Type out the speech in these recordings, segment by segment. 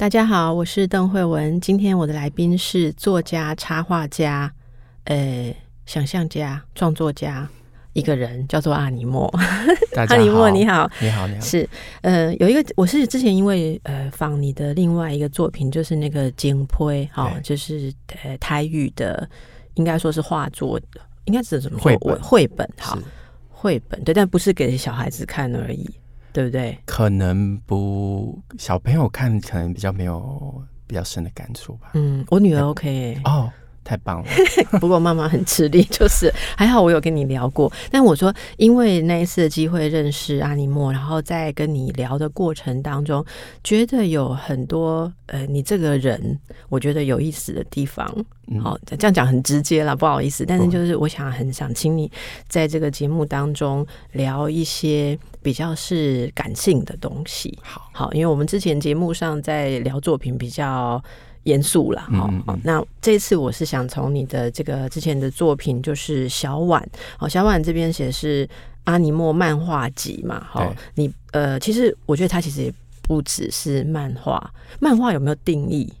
大家好，我是邓慧文。今天我的来宾是作家、插画家、呃，想象家、创作家，一个人叫做阿尼莫。阿尼莫，你好，你好，你好。是，呃，有一个，我是之前因为呃仿你的另外一个作品，就是那个金龟，哈，就是呃台语的，应该说是画作，应该是什么说？绘本，绘本，好，绘本，对，但不是给小孩子看而已。对不对？可能不小朋友看，可能比较没有比较深的感触吧。嗯，我女儿 OK、欸、哦。太棒了！不过妈妈很吃力，就是还好我有跟你聊过。但我说，因为那一次的机会认识阿尼莫，然后在跟你聊的过程当中，觉得有很多呃，你这个人我觉得有意思的地方。好、嗯，这样讲很直接了，不好意思。但是就是我想很想请你在这个节目当中聊一些比较是感性的东西。好，好，因为我们之前节目上在聊作品比较。严肃了，好、嗯嗯，那这次我是想从你的这个之前的作品，就是小婉，好，小婉这边写是阿尼莫漫画集嘛，好，你呃，其实我觉得它其实也不只是漫画，漫画有没有定义？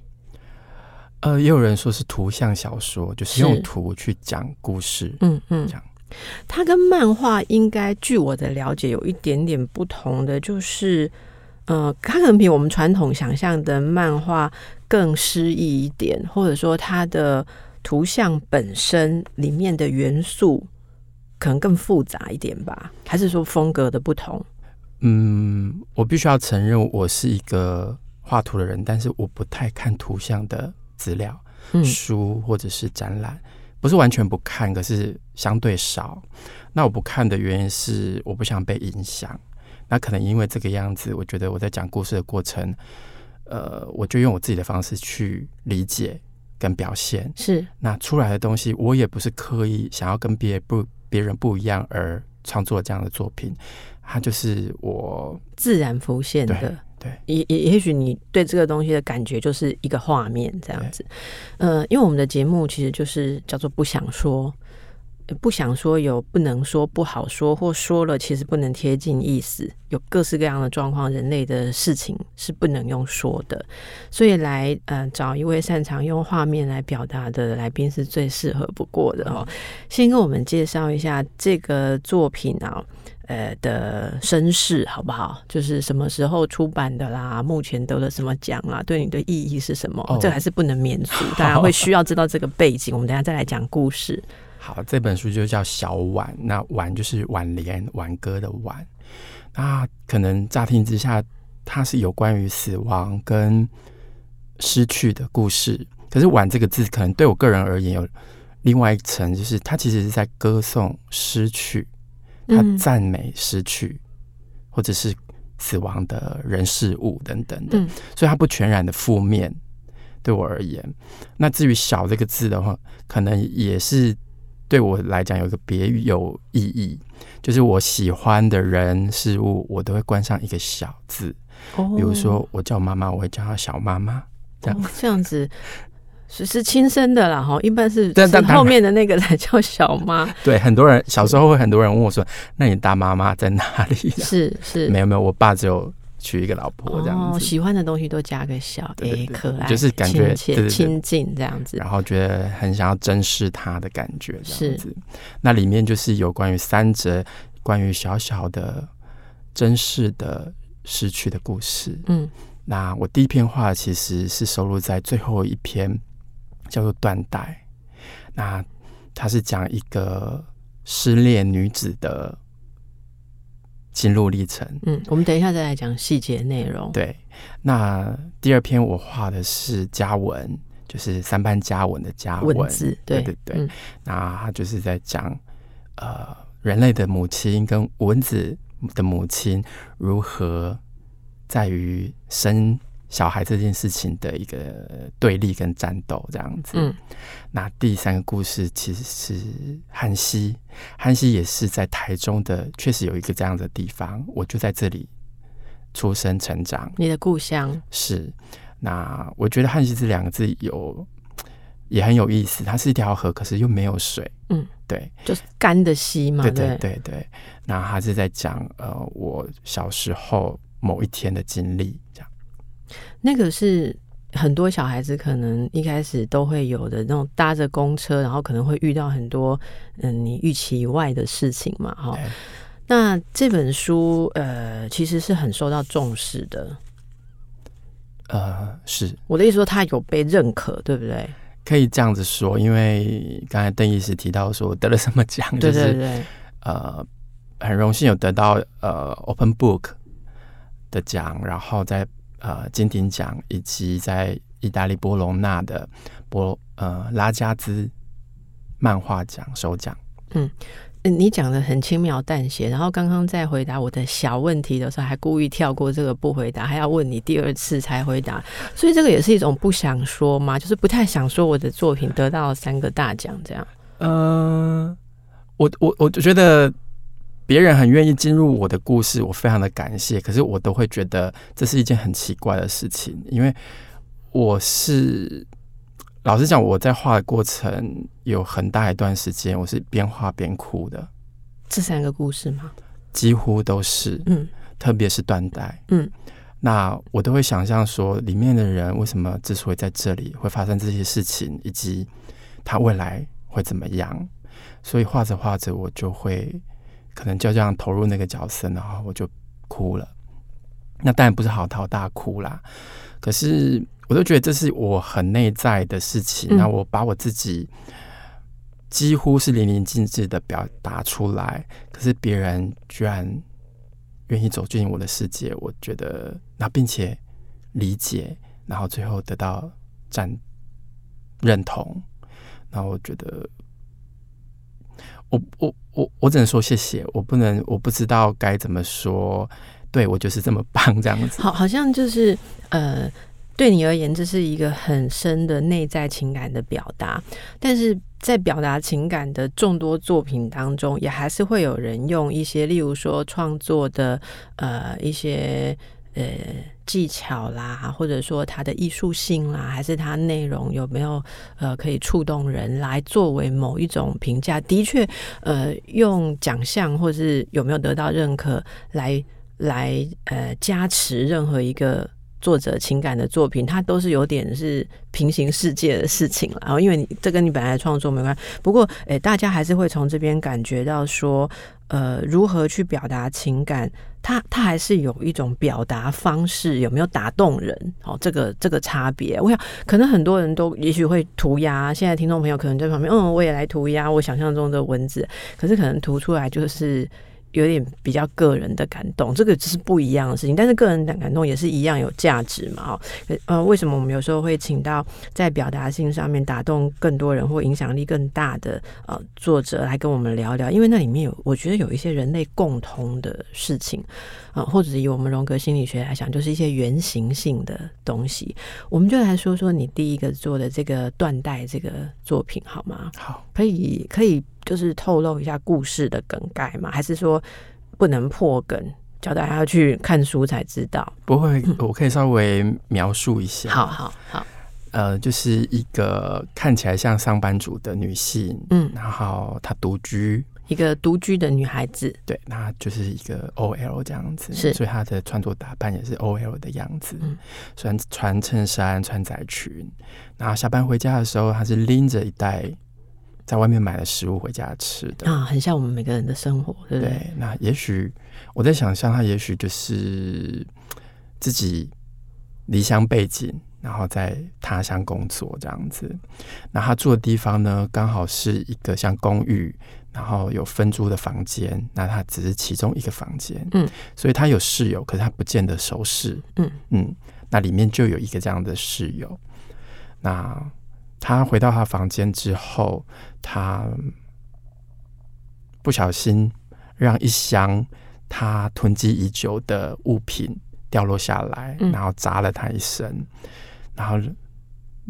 呃，也有人说是图像小说，就是用图去讲故事，嗯嗯，这样。它跟漫画应该，据我的了解，有一点点不同的，就是呃，它可能比我们传统想象的漫画。更诗意一点，或者说它的图像本身里面的元素可能更复杂一点吧？还是说风格的不同？嗯，我必须要承认，我是一个画图的人，但是我不太看图像的资料、嗯、书或者是展览，不是完全不看，可是相对少。那我不看的原因是我不想被影响。那可能因为这个样子，我觉得我在讲故事的过程。呃，我就用我自己的方式去理解跟表现，是那出来的东西，我也不是刻意想要跟别不别人不一样而创作这样的作品，它就是我自然浮现的。对，也也也许你对这个东西的感觉就是一个画面这样子。呃，因为我们的节目其实就是叫做不想说。不想说，有不能说，不好说，或说了其实不能贴近意思，有各式各样的状况，人类的事情是不能用说的，所以来呃找一位擅长用画面来表达的来宾是最适合不过的哦。先跟我们介绍一下这个作品啊，呃的身世好不好？就是什么时候出版的啦？目前得了什么奖啦？对你的意义是什么？这还是不能免俗，大家会需要知道这个背景。我们等下再来讲故事。好，这本书就叫小婉，那婉就是挽联、挽歌的婉。那可能乍听之下，它是有关于死亡跟失去的故事。可是“婉”这个字，可能对我个人而言有另外一层，就是它其实是在歌颂失去，它赞美失去，或者是死亡的人事物等等的。所以它不全然的负面，对我而言。那至于“小”这个字的话，可能也是。对我来讲，有一个别有意义，就是我喜欢的人事物，我都会关上一个小字。哦，比如说我叫妈妈，我会叫她小妈妈，这样、哦、这样子是是亲生的啦。哈，一般是后面的那个才叫小妈。对，很多人小时候会很多人问我说：“那你大妈妈在哪里？”是是，没有没有，我爸只有。娶一个老婆这样子，哦，喜欢的东西都加个小，哎，可爱，就是感觉亲近这样子，然后觉得很想要珍视他的感觉这样子。那里面就是有关于三则关于小小的珍视的失去的故事。嗯，那我第一篇画其实是收录在最后一篇，叫做《断代》。那它是讲一个失恋女子的。心路历程，嗯，我们等一下再来讲细节内容。对，那第二篇我画的是家文，就是三班家文的家文，对对对。嗯、那他就是在讲，呃，人类的母亲跟蚊子的母亲如何在于生小孩这件事情的一个对立跟战斗这样子。嗯，那第三个故事其实是汉西，汉西也是在台中的，确实有一个这样的地方，我就在这里出生成长。你的故乡是？那我觉得汉西这两个字有也很有意思，它是一条河，可是又没有水。嗯，对，就是干的溪嘛。对对对对。那他是在讲呃，我小时候某一天的经历这样。那个是很多小孩子可能一开始都会有的那种搭着公车，然后可能会遇到很多嗯你预期以外的事情嘛，哈。那这本书呃其实是很受到重视的，呃，是我的意思说他有被认可，对不对？可以这样子说，因为刚才邓医师提到说得了什么奖，就是对对对呃很荣幸有得到呃 Open Book 的奖，然后在。呃，金鼎奖以及在意大利波隆纳的波呃拉加兹漫画奖首奖。嗯，你讲的很轻描淡写，然后刚刚在回答我的小问题的时候，还故意跳过这个不回答，还要问你第二次才回答，所以这个也是一种不想说嘛，就是不太想说我的作品得到了三个大奖这样。嗯、呃，我我我觉得。别人很愿意进入我的故事，我非常的感谢。可是我都会觉得这是一件很奇怪的事情，因为我是老实讲，我在画的过程有很大一段时间，我是边画边哭的。这三个故事吗？几乎都是，嗯，特别是断代，嗯，那我都会想象说，里面的人为什么之所以在这里会发生这些事情，以及他未来会怎么样。所以画着画着，我就会。可能就这样投入那个角色，然后我就哭了。那当然不是嚎啕大哭啦，可是我都觉得这是我很内在的事情。那、嗯、我把我自己几乎是淋漓尽致的表达出来，可是别人居然愿意走进我的世界，我觉得那并且理解，然后最后得到赞认同，那我觉得。我我我我只能说谢谢，我不能，我不知道该怎么说。对，我就是这么棒，这样子。好，好像就是呃，对你而言，这是一个很深的内在情感的表达。但是在表达情感的众多作品当中，也还是会有人用一些，例如说创作的呃一些。呃，技巧啦，或者说它的艺术性啦，还是它内容有没有呃可以触动人来作为某一种评价？的确，呃，用奖项或是有没有得到认可来来呃加持任何一个作者情感的作品，它都是有点是平行世界的事情了。然后，因为你这跟你本来创作没关系。不过，诶，大家还是会从这边感觉到说，呃，如何去表达情感。它它还是有一种表达方式，有没有打动人？哦，这个这个差别，我想可能很多人都也许会涂鸦。现在听众朋友可能在旁边，嗯，我也来涂鸦，我想象中的文字，可是可能涂出来就是。有点比较个人的感动，这个只是不一样的事情，但是个人的感动也是一样有价值嘛？哦，呃，为什么我们有时候会请到在表达性上面打动更多人或影响力更大的呃作者来跟我们聊聊？因为那里面有，我觉得有一些人类共通的事情啊，呃，或者以我们荣格心理学来讲，就是一些原型性的东西。我们就来说说你第一个做的这个断代这个作品好吗？好，可以，可以。就是透露一下故事的梗概吗？还是说不能破梗，交代还要去看书才知道？不会，我可以稍微描述一下。好好好，呃，就是一个看起来像上班族的女性，嗯，然后她独居，一个独居的女孩子，对，那就是一个 OL 这样子，是，所以她的穿着打扮也是 OL 的样子，嗯，穿穿衬衫，穿窄裙，然后下班回家的时候，她是拎着一袋。在外面买了食物回家吃的啊，很像我们每个人的生活，对不对？对，那也许我在想象，他也许就是自己离乡背景，然后在他乡工作这样子。那他住的地方呢，刚好是一个像公寓，然后有分租的房间。那他只是其中一个房间，嗯，所以他有室友，可是他不见得熟识，嗯嗯。那里面就有一个这样的室友，那。他回到他房间之后，他不小心让一箱他囤积已久的物品掉落下来，然后砸了他一身，然后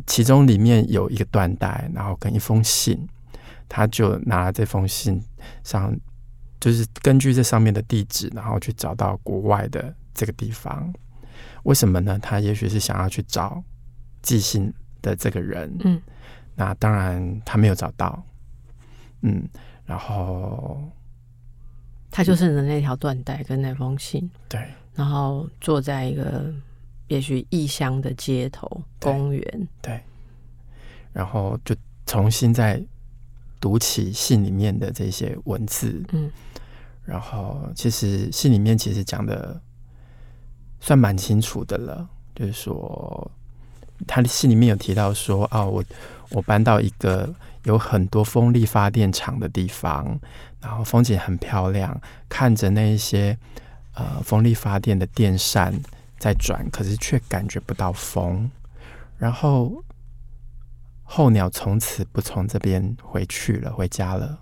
其中里面有一个缎带，然后跟一封信，他就拿了这封信上，就是根据这上面的地址，然后去找到国外的这个地方。为什么呢？他也许是想要去找寄信的这个人。嗯，那当然他没有找到。嗯，然后他就剩了那条缎带跟那封信。对。然后坐在一个也许异乡的街头公园，对，然后就重新再读起信里面的这些文字，嗯，然后其实信里面其实讲的算蛮清楚的了，就是说他的信里面有提到说，哦，我我搬到一个有很多风力发电厂的地方，然后风景很漂亮，看着那一些。呃，风力发电的电扇在转，可是却感觉不到风。然后候鸟从此不从这边回去了，回家了。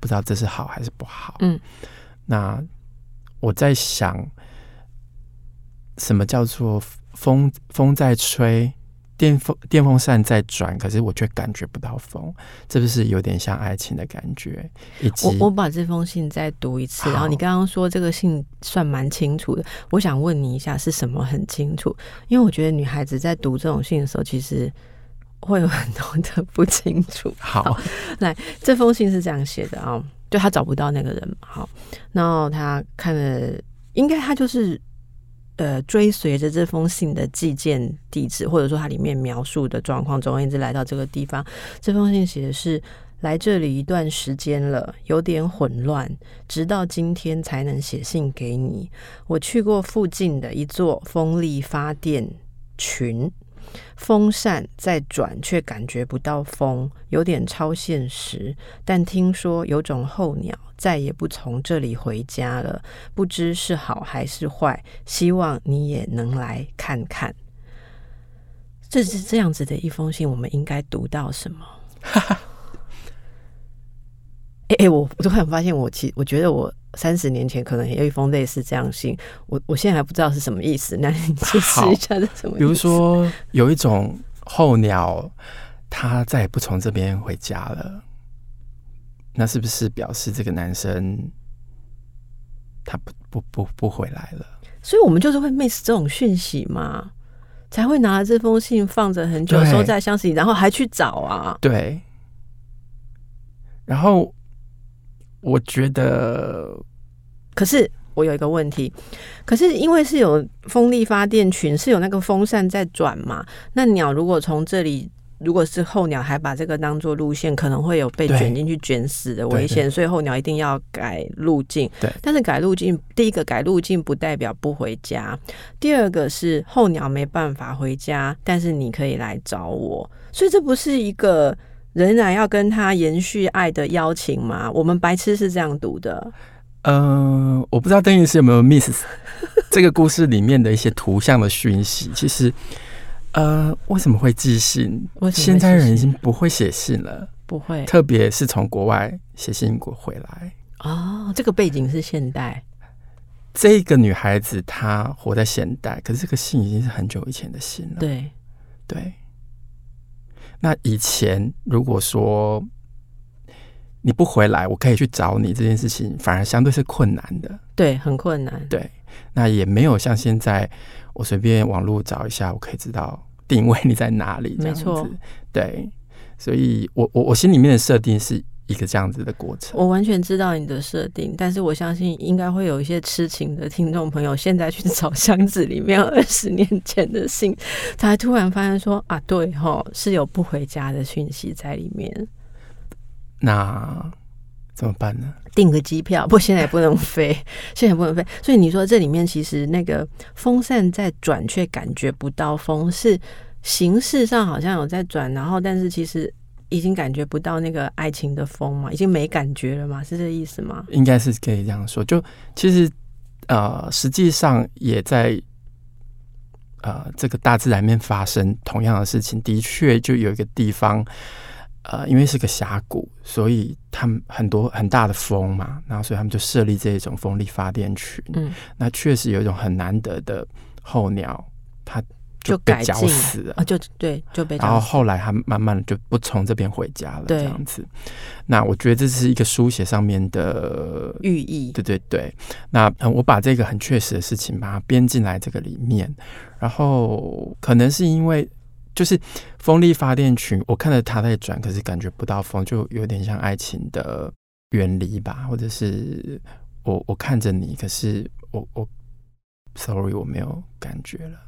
不知道这是好还是不好。嗯，那我在想，什么叫做风？风在吹。电风电风扇在转，可是我却感觉不到风，这不是有点像爱情的感觉？我我把这封信再读一次，然后你刚刚说这个信算蛮清楚的，我想问你一下是什么很清楚？因为我觉得女孩子在读这种信的时候，其实会有很多的不清楚。好，好，来，这封信是这样写的啊、哦，就他找不到那个人嘛，好，然后他看了，应该他就是。呃，追随着这封信的寄件地址，或者说它里面描述的状况，总而言之，来到这个地方。这封信写的是来这里一段时间了，有点混乱，直到今天才能写信给你。我去过附近的一座风力发电群。风扇在转，却感觉不到风，有点超现实。但听说有种候鸟再也不从这里回家了，不知是好还是坏。希望你也能来看看。这是这样子的一封信，我们应该读到什么？哎哎，我我突然发现我，我其我觉得我。三十年前可能也有一封类似这样信，我我现在还不知道是什么意思。那你解释一下是什么意思？比如说，有一种候鸟，它再也不从这边回家了，那是不是表示这个男生他不不不不回来了？所以我们就是会 miss 这种讯息嘛，才会拿这封信放着很久，收在箱子里，然后还去找啊。对，然后。我觉得，可是我有一个问题，可是因为是有风力发电群，是有那个风扇在转嘛？那鸟如果从这里，如果是候鸟，还把这个当做路线，可能会有被卷进去卷死的危险，所以候鸟一定要改路径。对，但是改路径，第一个改路径不代表不回家，第二个是候鸟没办法回家，但是你可以来找我，所以这不是一个。仍然要跟他延续爱的邀请吗？我们白痴是这样读的。嗯、呃，我不知道邓律师有没有 miss 这个故事里面的一些图像的讯息。其实，呃，为什么会寄信？现在人已经不会写信了，不会。特别是从国外写信过回来。哦，这个背景是现代。这个女孩子她活在现代，可是这个信已经是很久以前的信了。对，对。那以前如果说你不回来，我可以去找你这件事情，反而相对是困难的。对，很困难。对，那也没有像现在，我随便网络找一下，我可以知道定位你在哪里。没错，对，所以我我我心里面的设定是。一个这样子的过程，我完全知道你的设定，但是我相信应该会有一些痴情的听众朋友，现在去找箱子里面二十年前的信，才突然发现说啊，对齁，是有不回家的讯息在里面。那怎么办呢？订个机票，不过现在也不能飞，现在也不能飞。所以你说这里面其实那个风扇在转，却感觉不到风，是形式上好像有在转，然后但是其实。已经感觉不到那个爱情的风嘛，已经没感觉了嘛，是这个意思吗？应该是可以这样说。就其实呃，实际上也在呃这个大自然面发生同样的事情。的确，就有一个地方，呃，因为是个峡谷，所以他们很多很大的风嘛，然后所以他们就设立这种风力发电群。嗯，那确实有一种很难得的候鸟，它就被绞死了啊，就对，就被。然后后来他慢慢的就不从这边回家了，这样子。那我觉得这是一个书写上面的寓意，对对对。那我把这个很确实的事情把它编进来这个里面，然后可能是因为就是风力发电群，我看着它在转，可是感觉不到风，就有点像爱情的远离吧，或者是我我看着你，可是我我，sorry，我没有感觉了。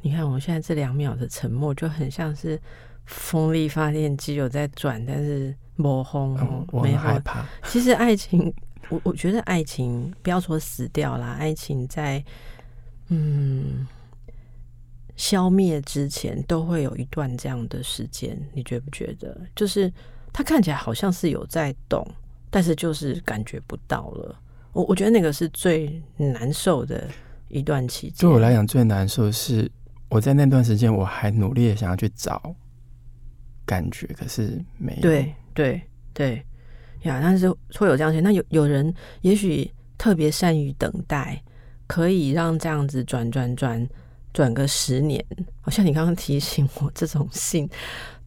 你看，我现在这两秒的沉默就很像是风力发电机有在转，但是没风，嗯，我很害怕。其实爱情，我我觉得爱情不要说死掉啦，爱情在嗯消灭之前都会有一段这样的时间，你觉不觉得？就是它看起来好像是有在动，但是就是感觉不到了。我我觉得那个是最难受的一段期间。对我来讲，最难受的是。我在那段时间，我还努力的想要去找感觉，可是没有。对对对呀，但是会有这样子。那有有人也许特别善于等待，可以让这样子转转转转个十年。好像你刚刚提醒我这种信，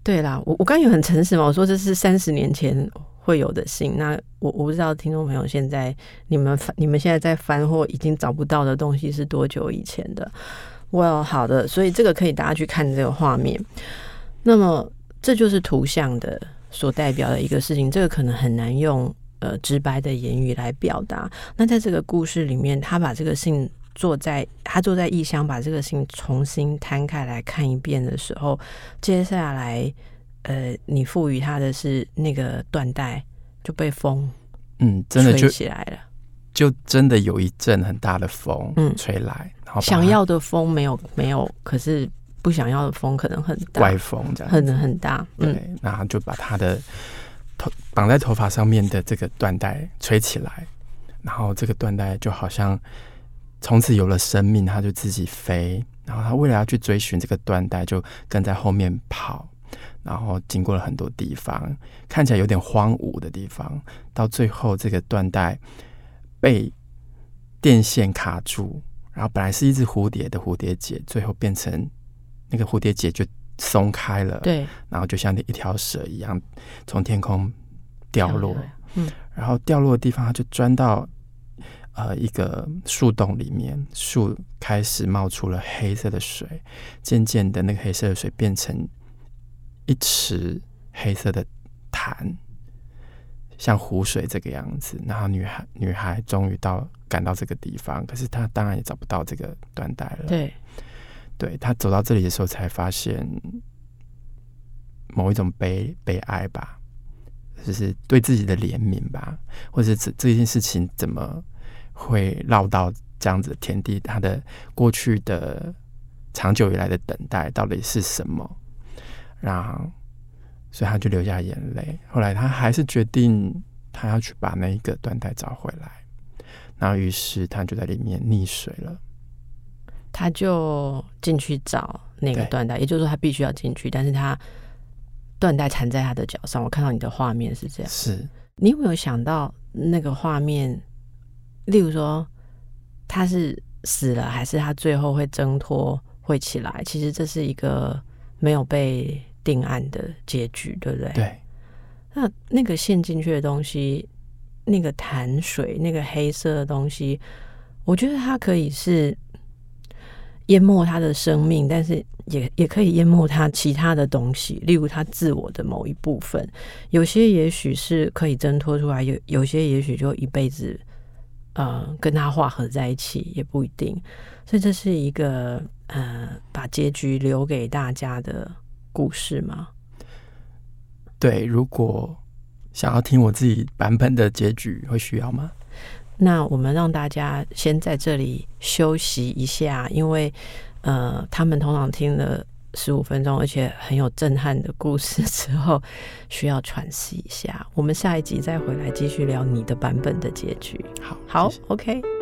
对啦，我我刚刚有很诚实嘛，我说这是三十年前会有的信。那我我不知道听众朋友现在你们你们现在在翻或已经找不到的东西是多久以前的。Well，好的，所以这个可以大家去看这个画面。那么，这就是图像的所代表的一个事情。这个可能很难用呃直白的言语来表达。那在这个故事里面，他把这个信坐在他坐在异乡，把这个信重新摊开来看一遍的时候，接下来呃，你赋予他的是那个缎带就被风嗯真的就起来了，就真的有一阵很大的风嗯吹来。嗯想要的风没有没有，可是不想要的风可能很大，怪风这样，很很大。对，嗯、然后就把他的头绑在头发上面的这个缎带吹起来，然后这个缎带就好像从此有了生命，他就自己飞。然后他为了要去追寻这个缎带，就跟在后面跑，然后经过了很多地方，看起来有点荒芜的地方，到最后这个缎带被电线卡住。然后本来是一只蝴蝶的蝴蝶结，最后变成那个蝴蝶结就松开了，对，然后就像一条蛇一样从天空掉落，嗯，然后掉落的地方，它就钻到呃一个树洞里面，树开始冒出了黑色的水，渐渐的那个黑色的水变成一池黑色的潭。像湖水这个样子，然后女孩女孩终于到赶到这个地方，可是她当然也找不到这个缎带了。对，对，她走到这里的时候，才发现某一种悲悲哀吧，就是对自己的怜悯吧，或者这这件事情怎么会落到这样子的田地？她的过去的长久以来的等待到底是什么？然后。所以他就流下眼泪。后来他还是决定，他要去把那一个缎带找回来。然后于是他就在里面溺水了。他就进去找那个缎带，也就是说他必须要进去，但是他缎带缠在他的脚上。我看到你的画面是这样。是。你有没有想到那个画面？例如说他是死了，还是他最后会挣脱会起来？其实这是一个没有被。定案的结局，对不对？对。那那个陷进去的东西，那个潭水，那个黑色的东西，我觉得它可以是淹没他的生命，但是也也可以淹没他其他的东西，例如他自我的某一部分。有些也许是可以挣脱出来，有有些也许就一辈子，呃，跟他化合在一起也不一定。所以这是一个呃，把结局留给大家的。故事吗？对，如果想要听我自己版本的结局，会需要吗？那我们让大家先在这里休息一下，因为呃，他们通常听了十五分钟，而且很有震撼的故事之后，需要喘息一下。我们下一集再回来继续聊你的版本的结局。好，好谢谢，OK。